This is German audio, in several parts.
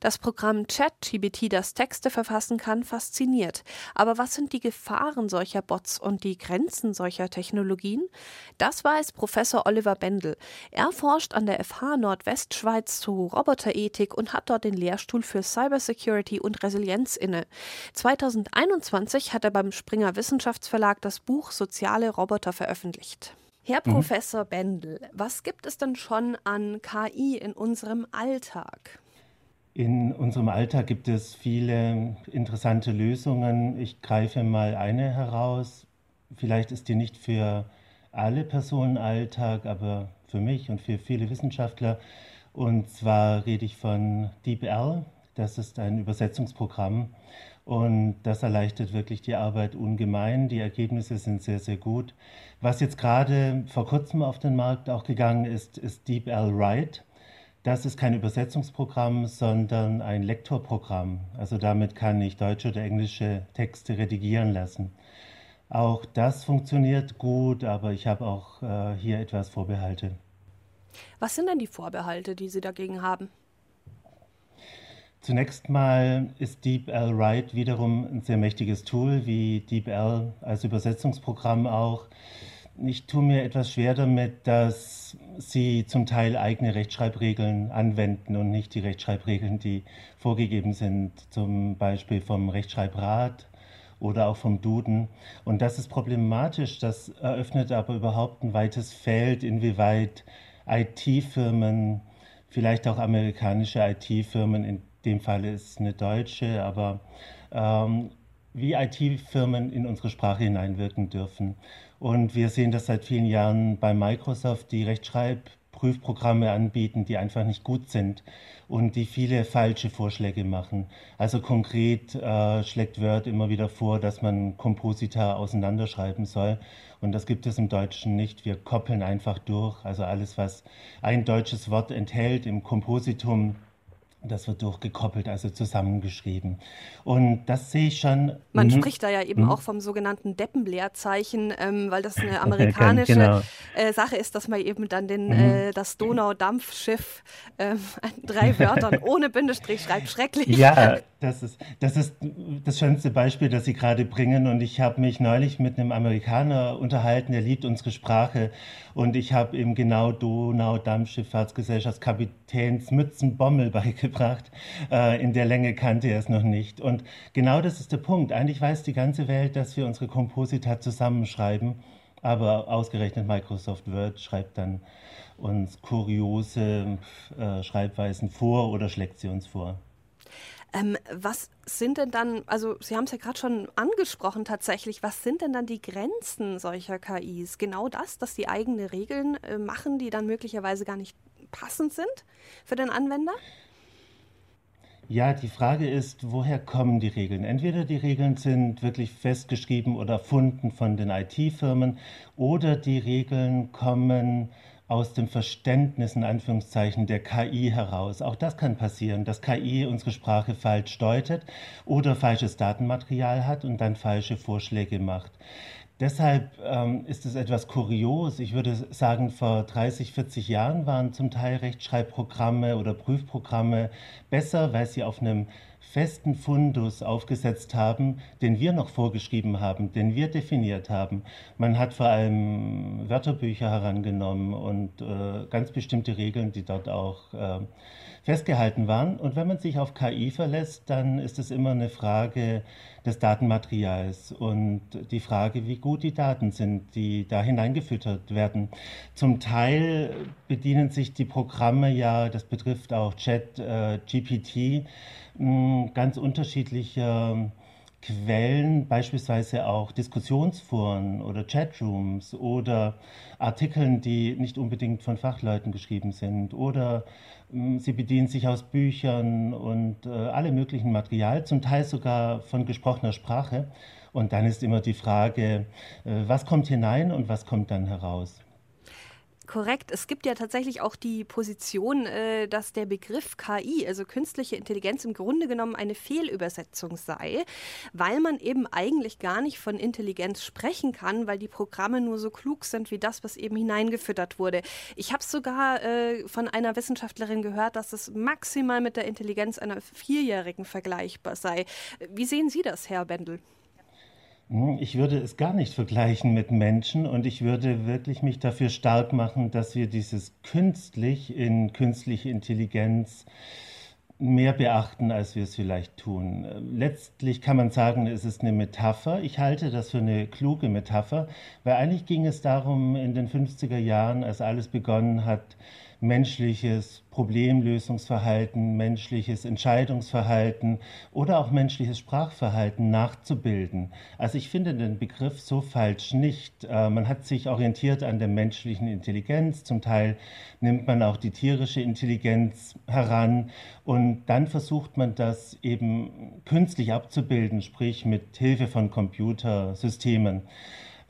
Das Programm ChatGPT, das Texte verfassen kann, fasziniert. Aber was sind die Gefahren solcher Bots und die Grenzen solcher Technologien? Das weiß Professor Oliver Bendel. Er forscht an der FH Nordwestschweiz zu Roboterethik und hat dort den Lehrstuhl für Cybersecurity und Resilienz inne. 2021 hat er beim Springer Wissenschaftsverlag das Buch Soziale Roboter veröffentlicht. Herr mhm. Professor Bendel, was gibt es denn schon an KI in unserem Alltag? In unserem Alltag gibt es viele interessante Lösungen. Ich greife mal eine heraus. Vielleicht ist die nicht für alle Personen Alltag, aber für mich und für viele Wissenschaftler. Und zwar rede ich von DeepL. Das ist ein Übersetzungsprogramm und das erleichtert wirklich die Arbeit ungemein. Die Ergebnisse sind sehr, sehr gut. Was jetzt gerade vor kurzem auf den Markt auch gegangen ist, ist DeepL Write. Das ist kein Übersetzungsprogramm, sondern ein Lektorprogramm. Also damit kann ich deutsche oder englische Texte redigieren lassen. Auch das funktioniert gut, aber ich habe auch äh, hier etwas Vorbehalte. Was sind denn die Vorbehalte, die Sie dagegen haben? Zunächst mal ist DeepL Write wiederum ein sehr mächtiges Tool, wie DeepL als Übersetzungsprogramm auch. Ich tue mir etwas schwer damit, dass Sie zum Teil eigene Rechtschreibregeln anwenden und nicht die Rechtschreibregeln, die vorgegeben sind, zum Beispiel vom Rechtschreibrat oder auch vom Duden. Und das ist problematisch. Das eröffnet aber überhaupt ein weites Feld, inwieweit IT-Firmen, vielleicht auch amerikanische IT-Firmen, in dem Fall ist eine deutsche, aber ähm, wie IT-Firmen in unsere Sprache hineinwirken dürfen. Und wir sehen das seit vielen Jahren bei Microsoft, die Rechtschreibprüfprogramme anbieten, die einfach nicht gut sind und die viele falsche Vorschläge machen. Also konkret äh, schlägt Word immer wieder vor, dass man Komposita auseinanderschreiben soll. Und das gibt es im Deutschen nicht. Wir koppeln einfach durch. Also alles, was ein deutsches Wort enthält im Kompositum, das wird durchgekoppelt, also zusammengeschrieben. Und das sehe ich schon. Man mhm. spricht da ja eben mhm. auch vom sogenannten Deppenleerzeichen, ähm, weil das eine amerikanische genau. äh, Sache ist, dass man eben dann den, mhm. äh, das Donaudampfschiff äh, drei Wörtern ohne Bindestrich schreibt. Schrecklich. Ja, das ist, das ist das schönste Beispiel, das Sie gerade bringen. Und ich habe mich neulich mit einem Amerikaner unterhalten, der liebt unsere Sprache. Und ich habe ihm genau Donau-Dampfschifffahrtsgesellschaft Kapitänsmützenbommel beigebracht. Äh, in der Länge kannte er es noch nicht. Und genau das ist der Punkt. Eigentlich weiß die ganze Welt, dass wir unsere Komposita zusammenschreiben. Aber ausgerechnet Microsoft Word schreibt dann uns kuriose äh, Schreibweisen vor oder schlägt sie uns vor. Ähm, was sind denn dann, also Sie haben es ja gerade schon angesprochen tatsächlich, was sind denn dann die Grenzen solcher KIs? Genau das, dass die eigene Regeln äh, machen, die dann möglicherweise gar nicht passend sind für den Anwender? Ja, die Frage ist, woher kommen die Regeln? Entweder die Regeln sind wirklich festgeschrieben oder erfunden von den IT-Firmen oder die Regeln kommen aus dem Verständnis in Anführungszeichen der KI heraus. Auch das kann passieren, dass KI unsere Sprache falsch deutet oder falsches Datenmaterial hat und dann falsche Vorschläge macht. Deshalb ähm, ist es etwas kurios. Ich würde sagen, vor 30, 40 Jahren waren zum Teil Rechtschreibprogramme oder Prüfprogramme besser, weil sie auf einem festen Fundus aufgesetzt haben, den wir noch vorgeschrieben haben, den wir definiert haben. Man hat vor allem Wörterbücher herangenommen und äh, ganz bestimmte Regeln, die dort auch äh, festgehalten waren. Und wenn man sich auf KI verlässt, dann ist es immer eine Frage des Datenmaterials und die Frage, wie gut die Daten sind, die da hineingefüttert werden. Zum Teil bedienen sich die Programme ja, das betrifft auch Chat, äh, GPT, ganz unterschiedliche Quellen, beispielsweise auch Diskussionsforen oder Chatrooms oder Artikeln, die nicht unbedingt von Fachleuten geschrieben sind oder sie bedienen sich aus Büchern und äh, alle möglichen Material, zum Teil sogar von gesprochener Sprache. Und dann ist immer die Frage, äh, was kommt hinein und was kommt dann heraus. Korrekt. Es gibt ja tatsächlich auch die Position, äh, dass der Begriff KI, also künstliche Intelligenz, im Grunde genommen eine Fehlübersetzung sei, weil man eben eigentlich gar nicht von Intelligenz sprechen kann, weil die Programme nur so klug sind wie das, was eben hineingefüttert wurde. Ich habe sogar äh, von einer Wissenschaftlerin gehört, dass es maximal mit der Intelligenz einer Vierjährigen vergleichbar sei. Wie sehen Sie das, Herr Bendel? Hm, ich würde es gar nicht vergleichen mit Menschen und ich würde wirklich mich dafür stark machen, dass wir dieses künstlich in künstliche Intelligenz mehr beachten, als wir es vielleicht tun. Letztlich kann man sagen, es ist eine Metapher. Ich halte das für eine kluge Metapher, weil eigentlich ging es darum, in den 50er Jahren, als alles begonnen hat, menschliches Problemlösungsverhalten, menschliches Entscheidungsverhalten oder auch menschliches Sprachverhalten nachzubilden. Also ich finde den Begriff so falsch nicht. Äh, man hat sich orientiert an der menschlichen Intelligenz, zum Teil nimmt man auch die tierische Intelligenz heran und dann versucht man das eben künstlich abzubilden, sprich mit Hilfe von Computersystemen.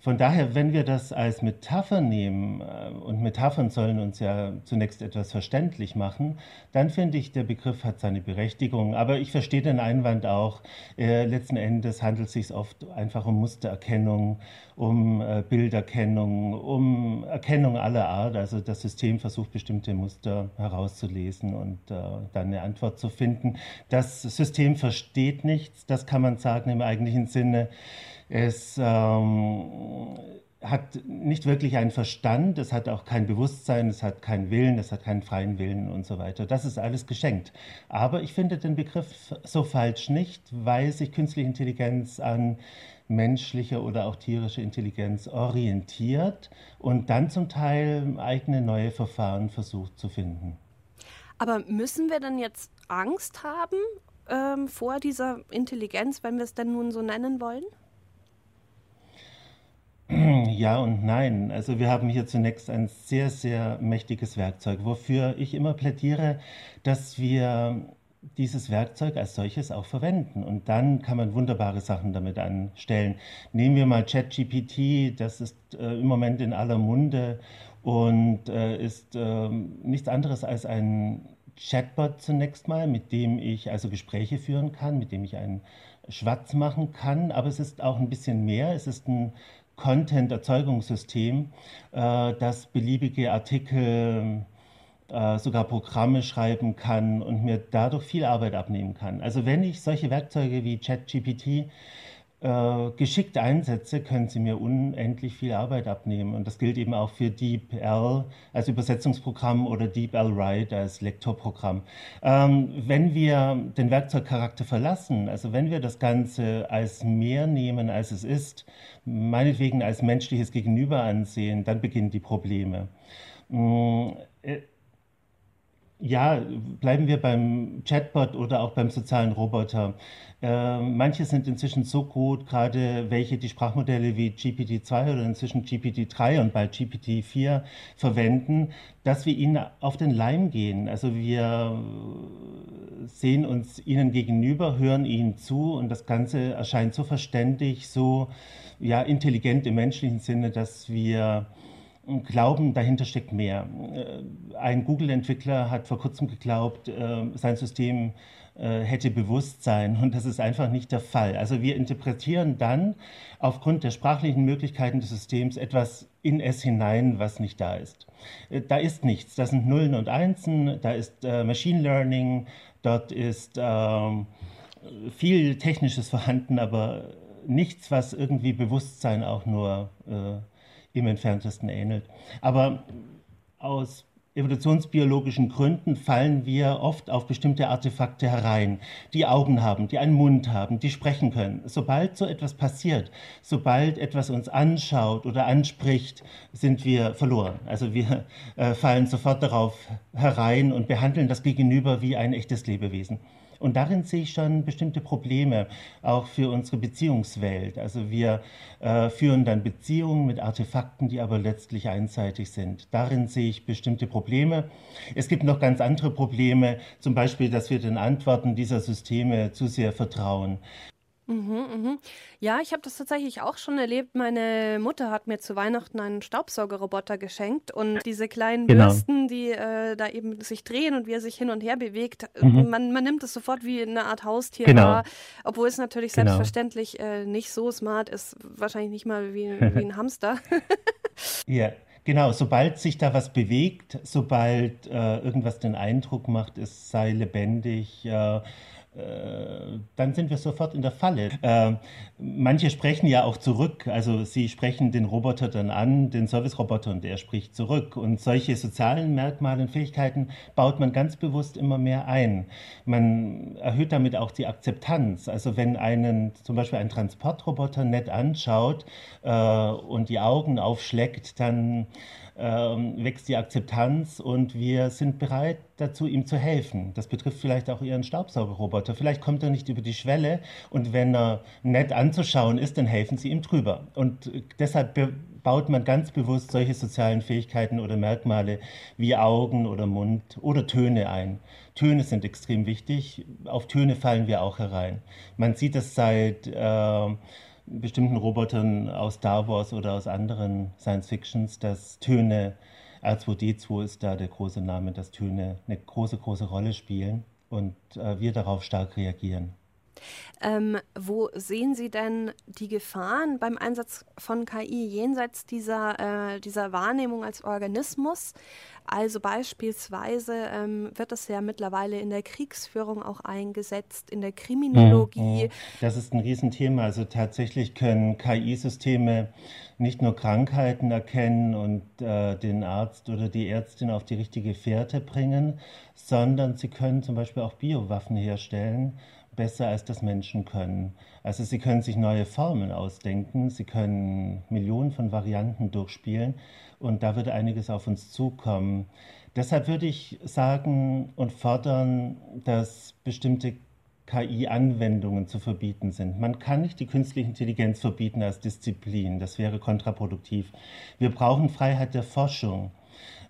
Von daher, wenn wir das als Metapher nehmen, äh, und Metaphern sollen uns ja zunächst etwas verständlich machen, dann finde ich, der Begriff hat seine Berechtigung. Aber ich verstehe den Einwand auch. Äh, letzten Endes handelt es sich oft einfach um Mustererkennung, um äh, Bilderkennung, um Erkennung aller Art. Also das System versucht bestimmte Muster herauszulesen und äh, dann eine Antwort zu finden. Das System versteht nichts, das kann man sagen im eigentlichen Sinne. Es ähm, hat nicht wirklich einen Verstand, es hat auch kein Bewusstsein, es hat keinen Willen, es hat keinen freien Willen und so weiter. Das ist alles geschenkt. Aber ich finde den Begriff so falsch nicht, weil sich künstliche Intelligenz an menschliche oder auch tierische Intelligenz orientiert und dann zum Teil eigene neue Verfahren versucht zu finden. Aber müssen wir dann jetzt Angst haben ähm, vor dieser Intelligenz, wenn wir es denn nun so nennen wollen? Ja und nein. Also wir haben hier zunächst ein sehr, sehr mächtiges Werkzeug, wofür ich immer plädiere, dass wir dieses Werkzeug als solches auch verwenden. Und dann kann man wunderbare Sachen damit anstellen. Nehmen wir mal ChatGPT, das ist äh, im Moment in aller Munde und äh, ist äh, nichts anderes als ein Chatbot zunächst mal, mit dem ich also Gespräche führen kann, mit dem ich einen Schwatz machen kann. Aber es ist auch ein bisschen mehr. Es ist ein Content-Erzeugungssystem, äh, das beliebige Artikel, äh, sogar Programme schreiben kann und mir dadurch viel Arbeit abnehmen kann. Also wenn ich solche Werkzeuge wie ChatGPT äh, geschickt einsetze, können sie mir unendlich viel Arbeit abnehmen. Und das gilt eben auch für DeepL als Übersetzungsprogramm oder DeepL Write als Lektorprogramm. Ähm, wenn wir den Werkzeugcharakter verlassen, also wenn wir das Ganze als mehr nehmen, als es ist, meinetwegen als menschliches Gegenüber ansehen, dann beginnen die Probleme. Mm, äh, ja, bleiben wir beim Chatbot oder auch beim sozialen Roboter. Äh, manche sind inzwischen so gut, gerade welche die Sprachmodelle wie GPT-2 oder inzwischen GPT-3 und bald GPT-4 verwenden, dass wir ihnen auf den Leim gehen. Also wir sehen uns ihnen gegenüber, hören ihnen zu und das Ganze erscheint so verständlich, so ja, intelligent im menschlichen Sinne, dass wir glauben, dahinter steckt mehr. Äh, ein Google-Entwickler hat vor kurzem geglaubt, äh, sein System äh, hätte Bewusstsein und das ist einfach nicht der Fall. Also wir interpretieren dann aufgrund der sprachlichen Möglichkeiten des Systems etwas in es hinein, was nicht da ist. Da ist nichts, das sind Nullen und Einsen, da ist Machine Learning, dort ist ähm, viel Technisches vorhanden, aber nichts, was irgendwie Bewusstsein auch nur äh, im entferntesten ähnelt. Aber aus evolutionsbiologischen Gründen fallen wir oft auf bestimmte Artefakte herein, die Augen haben, die einen Mund haben, die sprechen können. Sobald so etwas passiert, sobald etwas uns anschaut oder anspricht, sind wir verloren. Also wir äh, fallen sofort darauf herein und behandeln das Gegenüber wie ein echtes Lebewesen. Und darin sehe ich schon bestimmte Probleme, auch für unsere Beziehungswelt. Also wir äh, führen dann Beziehungen mit Artefakten, die aber letztlich einseitig sind. Darin sehe ich bestimmte Probleme. Es gibt noch ganz andere Probleme, zum Beispiel, dass wir den Antworten dieser Systeme zu sehr vertrauen. Mhm, mhm. Ja, ich habe das tatsächlich auch schon erlebt. Meine Mutter hat mir zu Weihnachten einen Staubsaugerroboter geschenkt und diese kleinen genau. Bürsten, die äh, da eben sich drehen und wie er sich hin und her bewegt, mhm. man, man nimmt es sofort wie eine Art Haustier genau. wahr, obwohl es natürlich genau. selbstverständlich äh, nicht so smart ist, wahrscheinlich nicht mal wie, wie ein Hamster. ja. Genau, sobald sich da was bewegt, sobald äh, irgendwas den Eindruck macht, es sei lebendig, äh, äh, dann sind wir sofort in der Falle. Äh, manche sprechen ja auch zurück, also sie sprechen den Roboter dann an, den Service-Roboter, und der spricht zurück. Und solche sozialen Merkmale und Fähigkeiten baut man ganz bewusst immer mehr ein. Man erhöht damit auch die Akzeptanz. Also wenn einen zum Beispiel ein Transportroboter nett anschaut äh, und die Augen aufschlägt, dann ähm, wächst die Akzeptanz und wir sind bereit dazu, ihm zu helfen. Das betrifft vielleicht auch Ihren Staubsaugerroboter. Vielleicht kommt er nicht über die Schwelle und wenn er nett anzuschauen ist, dann helfen Sie ihm drüber. Und deshalb baut man ganz bewusst solche sozialen Fähigkeiten oder Merkmale wie Augen oder Mund oder Töne ein. Töne sind extrem wichtig. Auf Töne fallen wir auch herein. Man sieht das seit äh, bestimmten Robotern aus Star Wars oder aus anderen Science-Fictions, dass Töne, R2D2 ist da der große Name, dass Töne eine große, große Rolle spielen und äh, wir darauf stark reagieren. Ähm, wo sehen Sie denn die Gefahren beim Einsatz von KI jenseits dieser, äh, dieser Wahrnehmung als Organismus? Also beispielsweise ähm, wird das ja mittlerweile in der Kriegsführung auch eingesetzt, in der Kriminologie. Mhm. Das ist ein Riesenthema. Also tatsächlich können KI-Systeme nicht nur Krankheiten erkennen und äh, den Arzt oder die Ärztin auf die richtige Fährte bringen, sondern sie können zum Beispiel auch Biowaffen herstellen besser als das Menschen können. Also sie können sich neue Formen ausdenken, sie können Millionen von Varianten durchspielen und da wird einiges auf uns zukommen. Deshalb würde ich sagen und fordern, dass bestimmte KI-Anwendungen zu verbieten sind. Man kann nicht die künstliche Intelligenz verbieten als Disziplin, das wäre kontraproduktiv. Wir brauchen Freiheit der Forschung.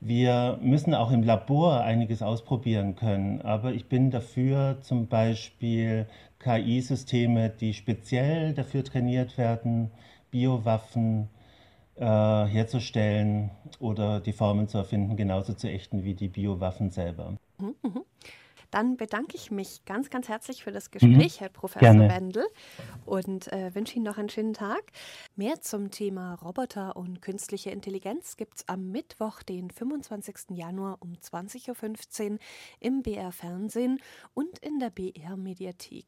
Wir müssen auch im Labor einiges ausprobieren können, aber ich bin dafür, zum Beispiel KI-Systeme, die speziell dafür trainiert werden, Biowaffen äh, herzustellen oder die Formen zu erfinden, genauso zu ächten wie die Biowaffen selber. Mhm. mhm. Dann bedanke ich mich ganz, ganz herzlich für das Gespräch, mhm. Herr Professor Gerne. Wendel, und äh, wünsche Ihnen noch einen schönen Tag. Mehr zum Thema Roboter und künstliche Intelligenz gibt es am Mittwoch, den 25. Januar um 20.15 Uhr im BR Fernsehen und in der BR Mediathek.